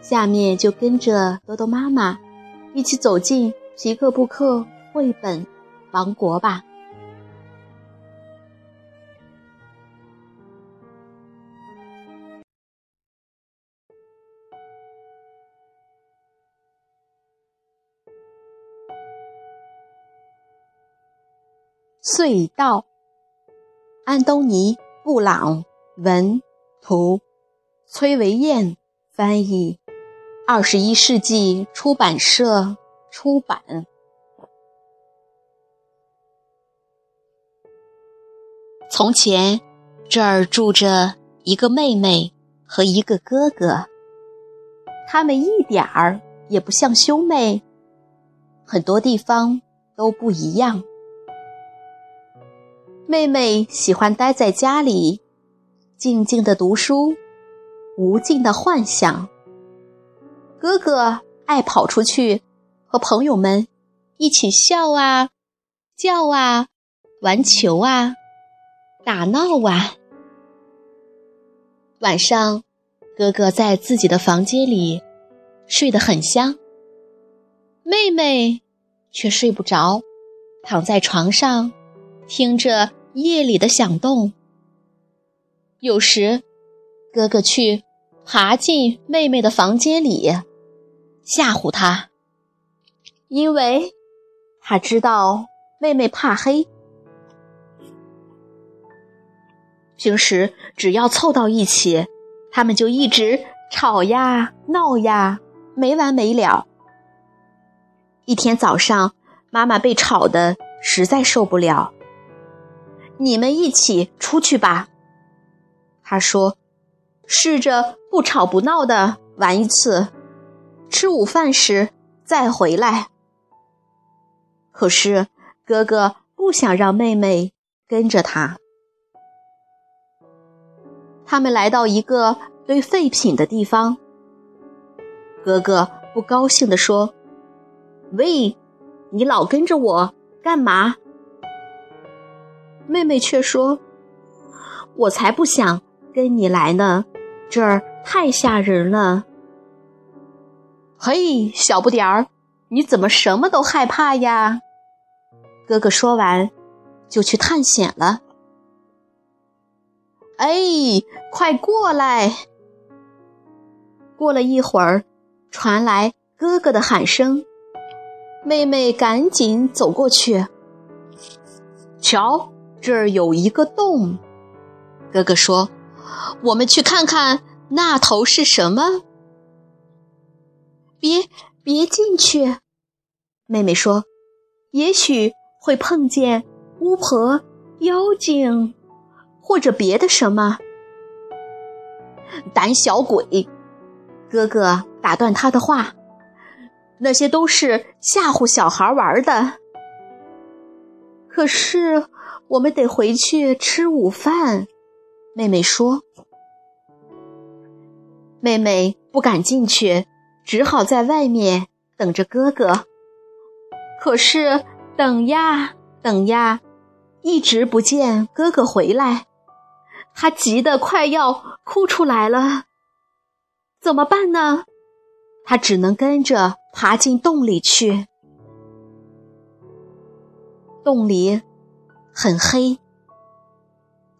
下面就跟着多多妈妈一起走进皮克布克绘本王国吧。隧道，安东尼·布朗文图，崔维燕翻译。二十一世纪出版社出版。从前，这儿住着一个妹妹和一个哥哥，他们一点儿也不像兄妹，很多地方都不一样。妹妹喜欢待在家里，静静的读书，无尽的幻想。哥哥爱跑出去，和朋友们一起笑啊、叫啊、玩球啊、打闹啊。晚上，哥哥在自己的房间里睡得很香，妹妹却睡不着，躺在床上听着夜里的响动。有时，哥哥去爬进妹妹的房间里。吓唬他，因为他知道妹妹怕黑。平时只要凑到一起，他们就一直吵呀闹呀，没完没了。一天早上，妈妈被吵得实在受不了，你们一起出去吧。她说：“试着不吵不闹的玩一次。”吃午饭时再回来。可是哥哥不想让妹妹跟着他。他们来到一个堆废品的地方。哥哥不高兴地说：“喂，你老跟着我干嘛？”妹妹却说：“我才不想跟你来呢，这儿太吓人了。”嘿，小不点儿，你怎么什么都害怕呀？哥哥说完，就去探险了。哎，快过来！过了一会儿，传来哥哥的喊声，妹妹赶紧走过去。瞧，这儿有一个洞。哥哥说：“我们去看看那头是什么。”别别进去，妹妹说：“也许会碰见巫婆、妖精，或者别的什么。”胆小鬼，哥哥打断他的话：“那些都是吓唬小孩玩的。”可是我们得回去吃午饭，妹妹说。妹妹不敢进去。只好在外面等着哥哥。可是等呀等呀，一直不见哥哥回来，他急得快要哭出来了。怎么办呢？他只能跟着爬进洞里去。洞里很黑，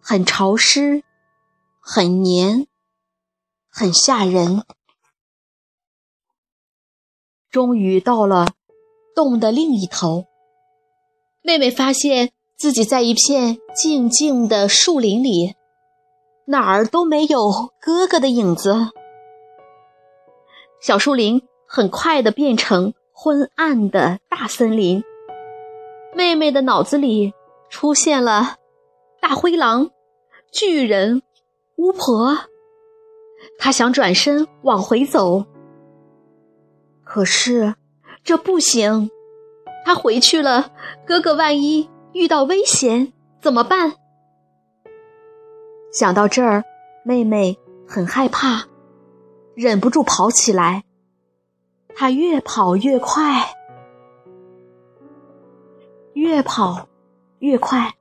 很潮湿，很黏，很吓人。终于到了洞的另一头，妹妹发现自己在一片静静的树林里，哪儿都没有哥哥的影子。小树林很快的变成昏暗的大森林。妹妹的脑子里出现了大灰狼、巨人、巫婆，她想转身往回走。可是这不行，他回去了，哥哥万一遇到危险怎么办？想到这儿，妹妹很害怕，忍不住跑起来。她越跑越快，越跑越快，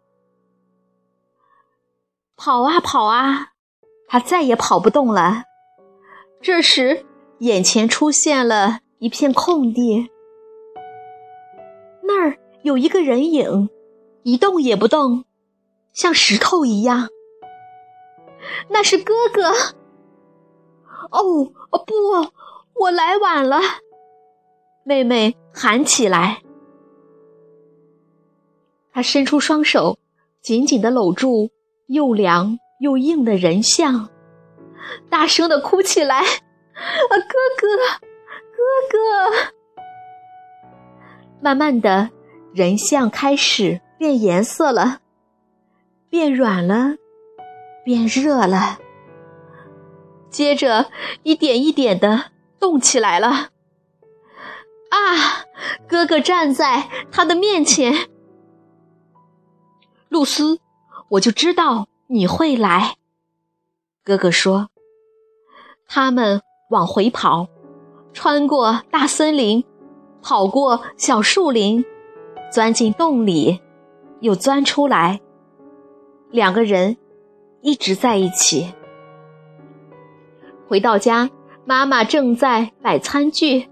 跑啊跑啊，她再也跑不动了。这时，眼前出现了一片空地，那儿有一个人影，一动也不动，像石头一样。那是哥哥。哦不，我来晚了。妹妹喊起来。她伸出双手，紧紧的搂住又凉又硬的人像，大声的哭起来：“啊，哥，哥哥！”慢慢的，人像开始变颜色了，变软了。变热了，接着一点一点的动起来了。啊，哥哥站在他的面前，露丝，我就知道你会来。哥哥说。他们往回跑，穿过大森林，跑过小树林，钻进洞里，又钻出来。两个人。一直在一起。回到家，妈妈正在摆餐具。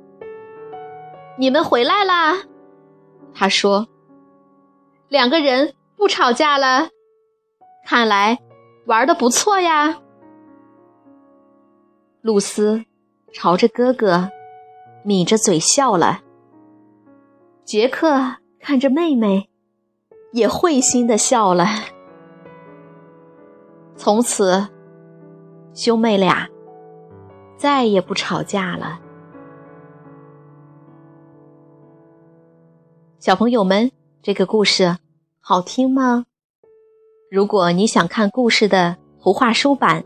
你们回来啦，她说。两个人不吵架了，看来玩的不错呀。露丝朝着哥哥抿着嘴笑了。杰克看着妹妹，也会心的笑了。从此，兄妹俩再也不吵架了。小朋友们，这个故事好听吗？如果你想看故事的图画书版，